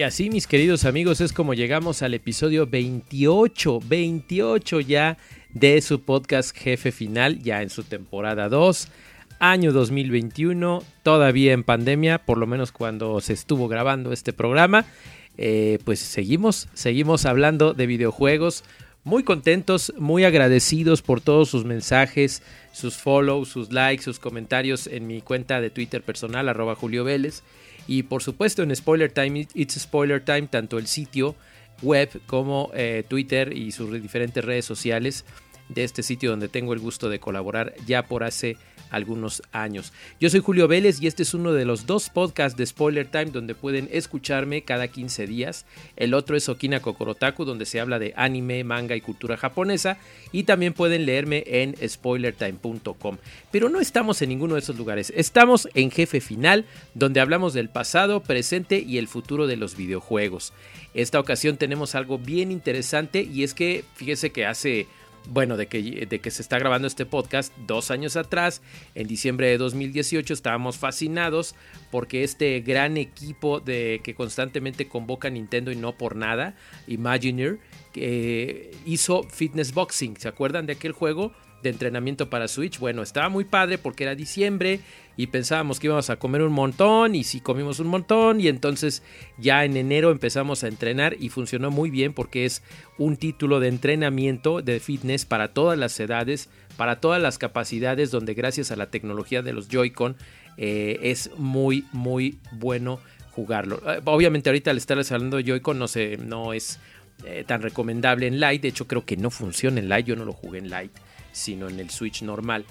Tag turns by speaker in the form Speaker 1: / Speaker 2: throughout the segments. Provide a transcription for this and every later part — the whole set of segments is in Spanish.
Speaker 1: Y así, mis queridos amigos, es como llegamos al episodio 28, 28 ya de su podcast Jefe Final, ya en su temporada 2, año 2021, todavía en pandemia, por lo menos cuando se estuvo grabando este programa. Eh, pues seguimos, seguimos hablando de videojuegos. Muy contentos, muy agradecidos por todos sus mensajes, sus follows, sus likes, sus comentarios en mi cuenta de Twitter personal, arroba Julio Vélez. Y por supuesto en Spoiler Time, It's Spoiler Time, tanto el sitio web como eh, Twitter y sus diferentes redes sociales de este sitio donde tengo el gusto de colaborar ya por hace algunos años. Yo soy Julio Vélez y este es uno de los dos podcasts de Spoiler Time donde pueden escucharme cada 15 días. El otro es Okina Kokorotaku donde se habla de anime, manga y cultura japonesa y también pueden leerme en spoilertime.com. Pero no estamos en ninguno de esos lugares. Estamos en Jefe Final donde hablamos del pasado, presente y el futuro de los videojuegos. Esta ocasión tenemos algo bien interesante y es que fíjese que hace bueno, de que, de que se está grabando este podcast dos años atrás, en diciembre de 2018, estábamos fascinados porque este gran equipo de, que constantemente convoca Nintendo y no por nada, Imagineer, que hizo Fitness Boxing. ¿Se acuerdan de aquel juego? De entrenamiento para Switch. Bueno, estaba muy padre porque era diciembre y pensábamos que íbamos a comer un montón y si comimos un montón y entonces ya en enero empezamos a entrenar y funcionó muy bien porque es un título de entrenamiento de fitness para todas las edades, para todas las capacidades donde gracias a la tecnología de los Joy-Con eh, es muy muy bueno jugarlo. Eh, obviamente ahorita al estarles hablando de Joy-Con no, sé, no es eh, tan recomendable en Lite, de hecho creo que no funciona en Lite, yo no lo jugué en Lite sino en el Switch normal.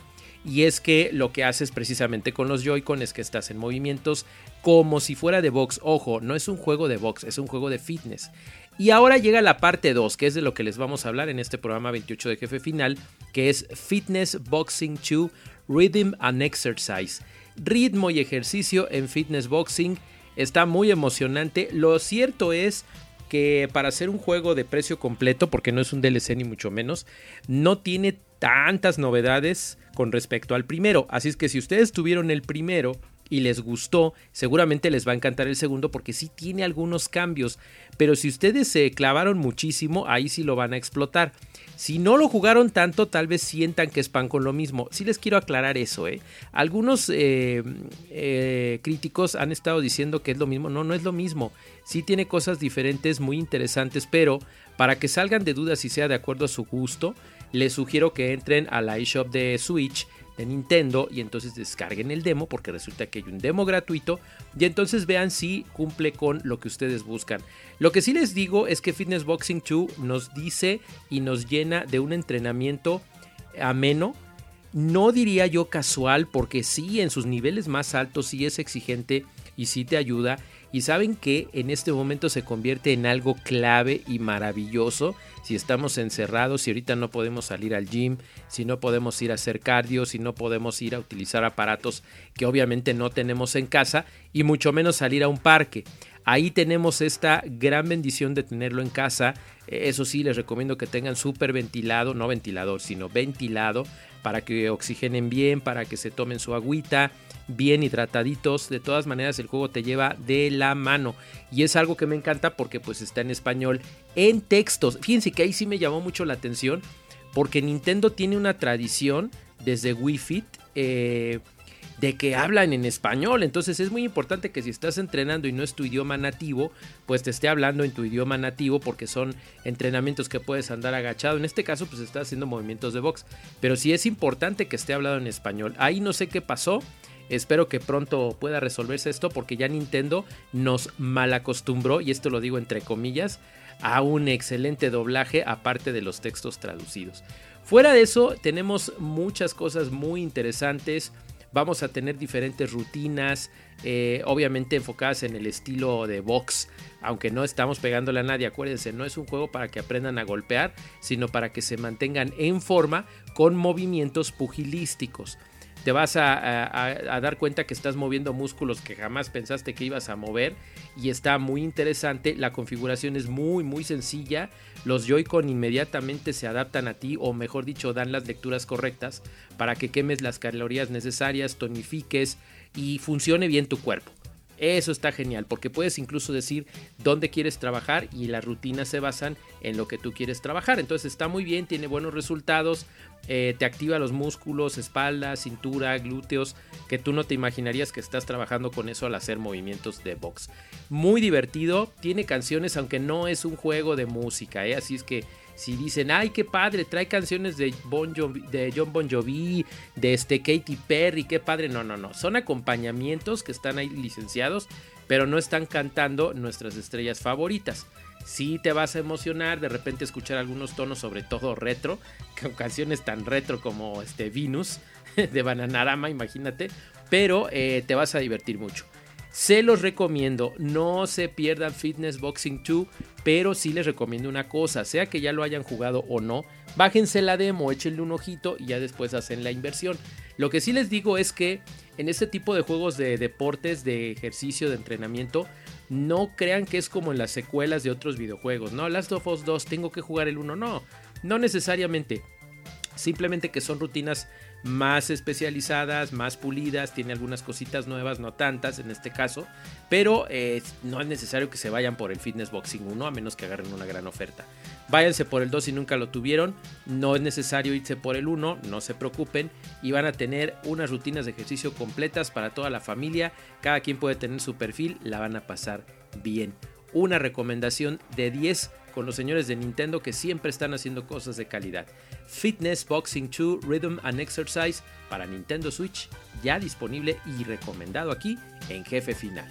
Speaker 1: Y es que lo que haces precisamente con los Joy-Con es que estás en movimientos como si fuera de box. Ojo, no es un juego de box, es un juego de fitness. Y ahora llega la parte 2, que es de lo que les vamos a hablar en este programa 28 de jefe final, que es Fitness Boxing 2 Rhythm and Exercise. Ritmo y ejercicio en fitness boxing. Está muy emocionante. Lo cierto es que para hacer un juego de precio completo, porque no es un DLC ni mucho menos, no tiene tantas novedades con respecto al primero. Así es que si ustedes tuvieron el primero y les gustó, seguramente les va a encantar el segundo porque sí tiene algunos cambios. Pero si ustedes se clavaron muchísimo, ahí sí lo van a explotar. Si no lo jugaron tanto, tal vez sientan que es pan con lo mismo. Sí les quiero aclarar eso, ¿eh? Algunos eh, eh, críticos han estado diciendo que es lo mismo. No, no es lo mismo. Sí tiene cosas diferentes, muy interesantes, pero para que salgan de dudas y sea de acuerdo a su gusto, les sugiero que entren a la eShop de Switch de Nintendo y entonces descarguen el demo porque resulta que hay un demo gratuito y entonces vean si cumple con lo que ustedes buscan. Lo que sí les digo es que Fitness Boxing 2 nos dice y nos llena de un entrenamiento ameno. No diría yo casual porque sí en sus niveles más altos sí es exigente y sí te ayuda y saben que en este momento se convierte en algo clave y maravilloso si estamos encerrados, si ahorita no podemos salir al gym, si no podemos ir a hacer cardio, si no podemos ir a utilizar aparatos que obviamente no tenemos en casa y mucho menos salir a un parque. Ahí tenemos esta gran bendición de tenerlo en casa. Eso sí, les recomiendo que tengan súper ventilado, no ventilador, sino ventilado, para que oxigenen bien, para que se tomen su agüita bien hidrataditos. De todas maneras, el juego te lleva de la mano. Y es algo que me encanta porque pues está en español en textos. Fíjense que ahí sí me llamó mucho la atención porque Nintendo tiene una tradición desde Wii Fit. Eh, de que hablan en español. Entonces es muy importante que si estás entrenando y no es tu idioma nativo, pues te esté hablando en tu idioma nativo porque son entrenamientos que puedes andar agachado. En este caso, pues estás haciendo movimientos de box. Pero sí es importante que esté hablado en español. Ahí no sé qué pasó. Espero que pronto pueda resolverse esto porque ya Nintendo nos malacostumbró, y esto lo digo entre comillas, a un excelente doblaje aparte de los textos traducidos. Fuera de eso, tenemos muchas cosas muy interesantes. Vamos a tener diferentes rutinas, eh, obviamente enfocadas en el estilo de box, aunque no estamos pegándole a nadie, acuérdense, no es un juego para que aprendan a golpear, sino para que se mantengan en forma con movimientos pugilísticos te vas a, dar cuenta que estás moviendo músculos que jamás pensaste que ibas a mover y está muy interesante. La configuración es muy muy sencilla. Los Joy-Con inmediatamente se adaptan a ti o mejor dicho dan las lecturas correctas para que quemes las calorías necesarias, tonifiques y funcione bien tu cuerpo. Eso está genial porque puedes incluso decir dónde quieres trabajar y las rutinas se basan en lo que tú quieres trabajar. Entonces está muy bien, tiene buenos resultados, eh, te activa los músculos, espalda, cintura, glúteos, que tú no te imaginarías que estás trabajando con eso al hacer movimientos de box. Muy divertido, tiene canciones aunque no es un juego de música, ¿eh? así es que si dicen, ay, qué padre, trae canciones de, bon de John Bon Jovi, de este Katy Perry, qué padre. No, no, no. Son acompañamientos que están ahí licenciados, pero no están cantando nuestras estrellas favoritas. Sí te vas a emocionar de repente escuchar algunos tonos, sobre todo retro, canciones tan retro como este Venus de Bananarama, imagínate, pero eh, te vas a divertir mucho. Se los recomiendo, no se pierdan Fitness Boxing 2, pero sí les recomiendo una cosa, sea que ya lo hayan jugado o no, bájense la demo, échenle un ojito y ya después hacen la inversión. Lo que sí les digo es que en este tipo de juegos de deportes, de ejercicio, de entrenamiento, no crean que es como en las secuelas de otros videojuegos, ¿no? Last of Us 2, tengo que jugar el 1, no, no necesariamente. Simplemente que son rutinas más especializadas, más pulidas, tiene algunas cositas nuevas, no tantas en este caso, pero eh, no es necesario que se vayan por el Fitness Boxing 1 a menos que agarren una gran oferta. Váyanse por el 2 si nunca lo tuvieron, no es necesario irse por el 1, no se preocupen y van a tener unas rutinas de ejercicio completas para toda la familia, cada quien puede tener su perfil, la van a pasar bien. Una recomendación de 10 con los señores de Nintendo que siempre están haciendo cosas de calidad. Fitness Boxing 2 Rhythm and Exercise para Nintendo Switch, ya disponible y recomendado aquí en Jefe Final.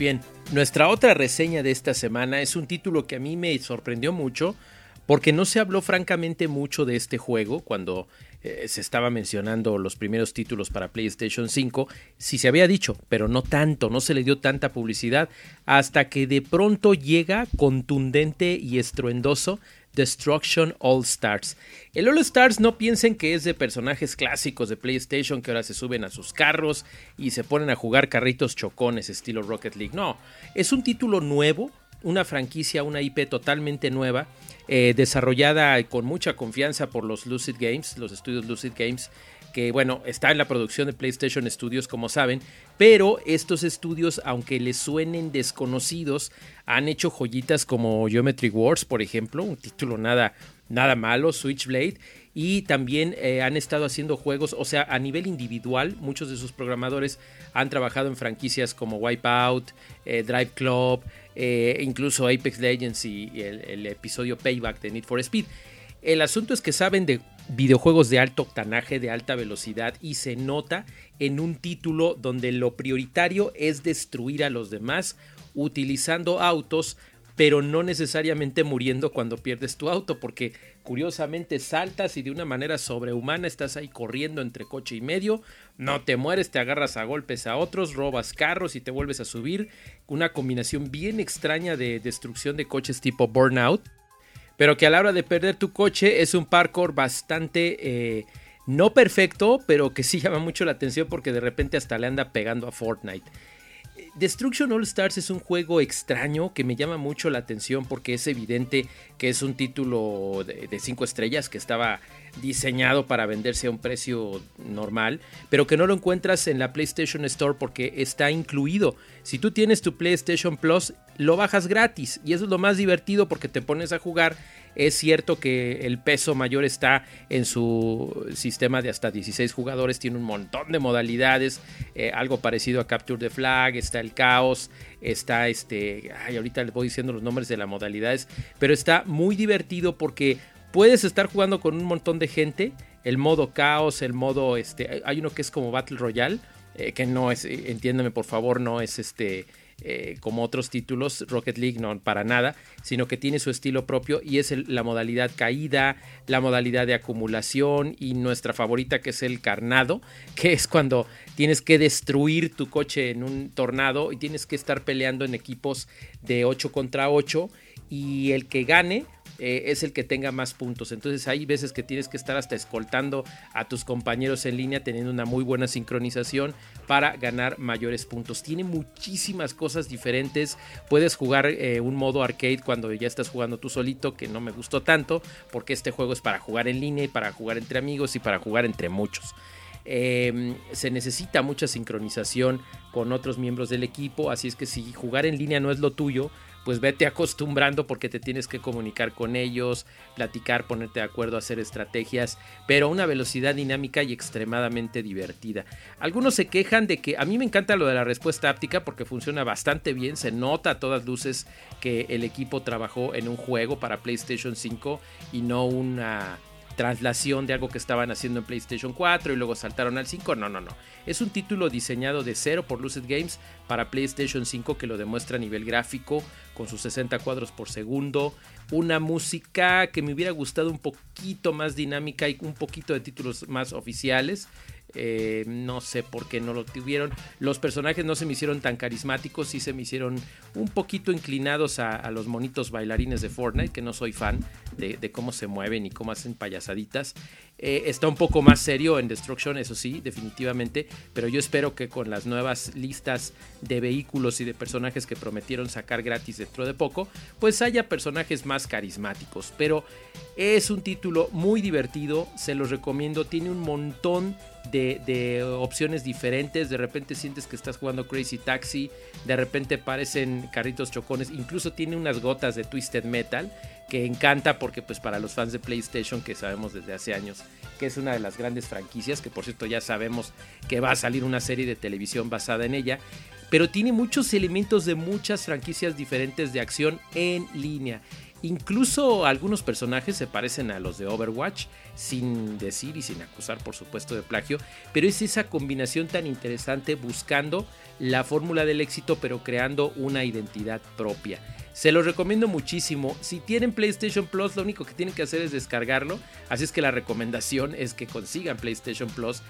Speaker 1: Bien, nuestra otra reseña de esta semana es un título que a mí me sorprendió mucho porque no se habló francamente mucho de este juego cuando eh, se estaba mencionando los primeros títulos para PlayStation 5. Sí se había dicho, pero no tanto, no se le dio tanta publicidad hasta que de pronto llega contundente y estruendoso Destruction All Stars. El All Stars no piensen que es de personajes clásicos de PlayStation que ahora se suben a sus carros y se ponen a jugar carritos chocones estilo Rocket League. No, es un título nuevo, una franquicia, una IP totalmente nueva, eh, desarrollada con mucha confianza por los Lucid Games, los estudios Lucid Games, que bueno, está en la producción de PlayStation Studios, como saben, pero estos estudios, aunque les suenen desconocidos, han hecho joyitas como Geometry Wars, por ejemplo, un título nada, nada malo, Switchblade, y también eh, han estado haciendo juegos, o sea, a nivel individual, muchos de sus programadores han trabajado en franquicias como Wipeout, eh, Drive Club, eh, incluso Apex Legends y el episodio Payback de Need for Speed. El asunto es que saben de videojuegos de alto octanaje, de alta velocidad, y se nota en un título donde lo prioritario es destruir a los demás utilizando autos pero no necesariamente muriendo cuando pierdes tu auto, porque curiosamente saltas y de una manera sobrehumana estás ahí corriendo entre coche y medio, no te mueres, te agarras a golpes a otros, robas carros y te vuelves a subir, una combinación bien extraña de destrucción de coches tipo Burnout, pero que a la hora de perder tu coche es un parkour bastante... Eh, no perfecto, pero que sí llama mucho la atención porque de repente hasta le anda pegando a Fortnite. Destruction All Stars es un juego extraño que me llama mucho la atención porque es evidente que es un título de 5 estrellas que estaba diseñado para venderse a un precio normal, pero que no lo encuentras en la PlayStation Store porque está incluido. Si tú tienes tu PlayStation Plus, lo bajas gratis y eso es lo más divertido porque te pones a jugar es cierto que el peso mayor está en su sistema de hasta 16 jugadores, tiene un montón de modalidades, eh, algo parecido a Capture the Flag, está el caos, está este, ay, ahorita les voy diciendo los nombres de las modalidades, pero está muy divertido porque puedes estar jugando con un montón de gente, el modo caos, el modo, este, hay uno que es como Battle Royale, eh, que no es, entiéndeme por favor, no es este eh, como otros títulos, Rocket League no para nada, sino que tiene su estilo propio y es la modalidad caída, la modalidad de acumulación y nuestra favorita que es el carnado, que es cuando tienes que destruir tu coche en un tornado y tienes que estar peleando en equipos de 8 contra 8 y el que gane eh, es el que tenga más puntos. Entonces hay veces que tienes que estar hasta escoltando a tus compañeros en línea teniendo una muy buena sincronización para ganar mayores puntos. Tiene muchísimas cosas diferentes. Puedes jugar eh, un modo arcade cuando ya estás jugando tú solito, que no me gustó tanto, porque este juego es para jugar en línea y para jugar entre amigos y para jugar entre muchos. Em, se necesita mucha sincronización con otros miembros del equipo, así es que si jugar en línea no es lo tuyo, pues vete acostumbrando porque te tienes que comunicar con ellos, platicar, ponerte de acuerdo, hacer estrategias, pero a una velocidad dinámica y extremadamente divertida. Algunos se quejan de que a mí me encanta lo de la respuesta áptica porque funciona bastante bien, se nota a todas luces que el equipo trabajó en un juego para PlayStation 5 y no una traslación de algo que estaban haciendo en PlayStation 4 y luego saltaron al 5. No, no, no. Es un título diseñado de cero por Lucid Games para PlayStation 5 que lo demuestra a nivel gráfico con sus 60 cuadros por segundo. Una música que me hubiera gustado un poquito más dinámica y un poquito de títulos más oficiales. Eh, no sé por qué no lo tuvieron. Los personajes no se me hicieron tan carismáticos, sí se me hicieron un poquito inclinados a, los monitos bailarines de Fortnite, que no soy fan de, cómo se mueven y cómo hacen payasaditas. Eh, está un poco más serio en Destruction, eso sí, definitivamente, pero yo espero que con las nuevas listas de vehículos y de personajes que prometieron sacar gratis dentro de poco, pues haya personajes más carismáticos. Pero es un título muy divertido, se los recomiendo, tiene un montón opciones diferentes. De repente sientes que estás jugando Crazy Taxi. De repente parecen carritos chocones. Incluso tiene unas gotas de Twisted Metal. Que encanta porque pues para los fans de PlayStation que sabemos desde hace años que es una de las grandes franquicias. Que por cierto ya sabemos que va a salir una serie de televisión basada en ella. Pero tiene muchos elementos de muchas franquicias diferentes de acción en línea. Incluso algunos personajes se parecen a los de Overwatch, sin decir y sin acusar por supuesto de plagio, pero es esa combinación tan interesante buscando la fórmula del éxito pero creando una identidad propia. Se los recomiendo muchísimo. Si tienen PlayStation Plus, lo único que tienen que hacer es descargarlo. Así es que la recomendación es que consigan PlayStation Plus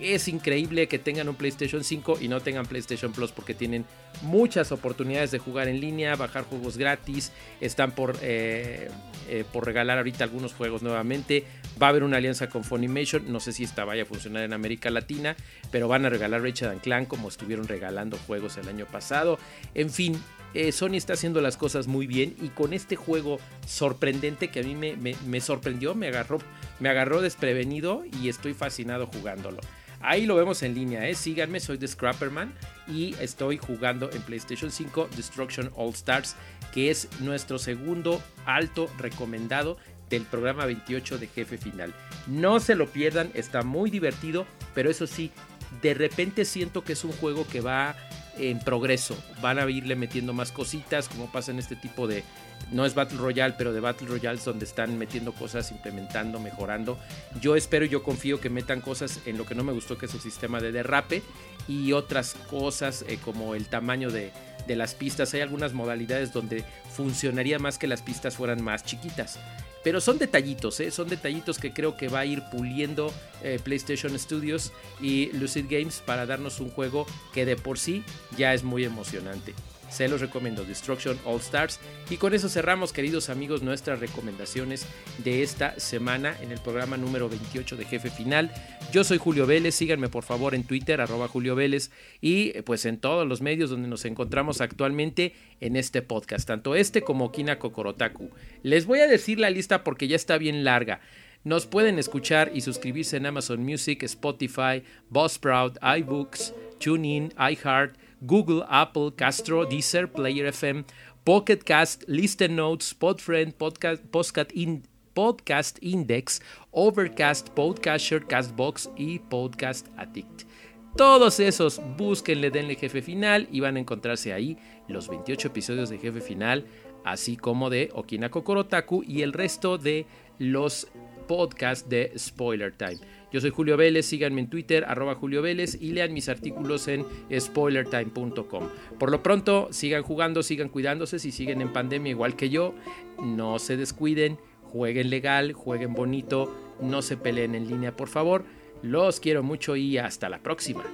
Speaker 1: es increíble que tengan un PlayStation 5 y no tengan PlayStation Plus porque tienen muchas oportunidades de jugar en línea, bajar juegos gratis, están por, eh, eh, por regalar ahorita algunos juegos nuevamente. Va a haber una alianza con Funimation, no sé si esta vaya a funcionar en América Latina, pero van a regalar Ratchet Clan como estuvieron regalando juegos el año pasado. En fin, eh, Sony está haciendo las cosas muy bien y con este juego sorprendente que a mí me, sorprendió, me agarró, me agarró desprevenido y estoy fascinado jugándolo. Ahí lo vemos en línea, ¿eh? síganme, soy The Scrapperman y estoy jugando en PlayStation 5 Destruction All Stars, que es nuestro segundo alto recomendado del programa 28 de Jefe Final. No se lo pierdan, está muy divertido, pero eso sí, de repente siento que es un juego que va en progreso. Van a irle metiendo más cositas, como pasa en este tipo de. No es Battle Royale, pero de Battle Royale donde están metiendo cosas, implementando, mejorando. Yo espero y yo confío que metan cosas en lo que no me gustó, que es el sistema de derrape, y otras cosas eh, como el tamaño de, de las pistas. Hay algunas modalidades donde funcionaría más que las pistas fueran más chiquitas. Pero son detallitos, ¿eh? son detallitos que creo que va a ir puliendo eh, PlayStation Studios y Lucid Games para darnos un juego que de por sí ya es muy emocionante. Se los recomiendo, Destruction All Stars. Y con eso cerramos, queridos amigos, nuestras recomendaciones de esta semana en el programa número 28 de Jefe Final. Yo soy Julio Vélez, síganme por favor en Twitter, arroba Julio Vélez, y pues en todos los medios donde nos encontramos actualmente en este podcast, tanto este como Kina Kokorotaku. Les voy a decir la lista porque ya está bien larga. Nos pueden escuchar y suscribirse en Amazon Music, Spotify, Buzzsprout, iBooks, TuneIn, iHeart, Google, Apple, Castro, Deezer, Player FM, Pocket Cast, Listen Notes, Podfriend, Podcast, Podcast, Index, Overcast, Podcaster, Castbox y Podcast Addict. Todos esos, búsquenle, denle jefe final y van a encontrarse ahí los 28 episodios de jefe final, así como de Okina Kokorotaku y el resto de los podcasts de Spoiler Time. Yo soy Julio Vélez, síganme en Twitter, arroba Julio Vélez y lean mis artículos en spoilertime.com. Por lo pronto, sigan jugando, sigan cuidándose, si siguen en pandemia igual que yo, no se descuiden, jueguen legal, jueguen bonito, no se peleen en línea, por favor. Los quiero mucho y hasta la próxima.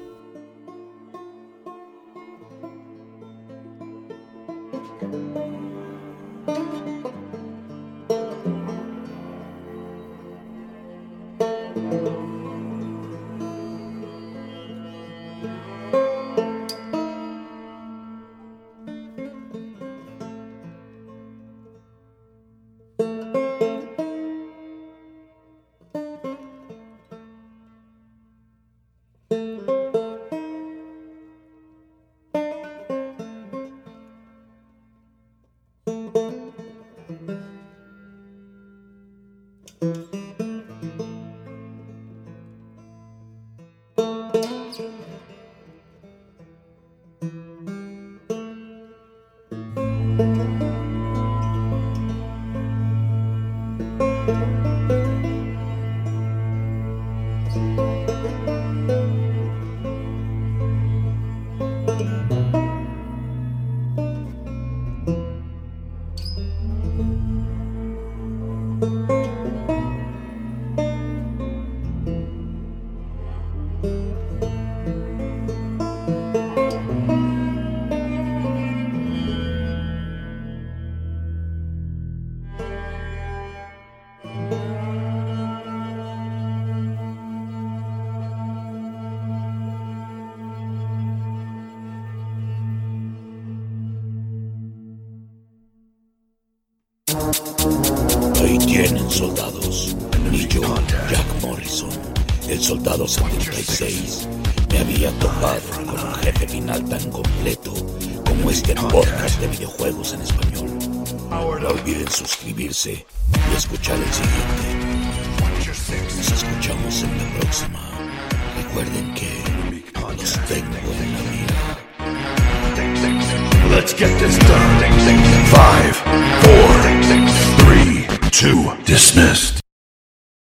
Speaker 2: Ahí tienen soldados. Ni yo, Jack Morrison, el soldado 76, me había topado con un jefe final tan completo como este podcast de videojuegos en español. No olviden suscribirse y escuchar el siguiente. Nos escuchamos en la próxima. Recuerden que los tengo en la mira.
Speaker 3: Let's get this done. Five, four, three, two, dismissed.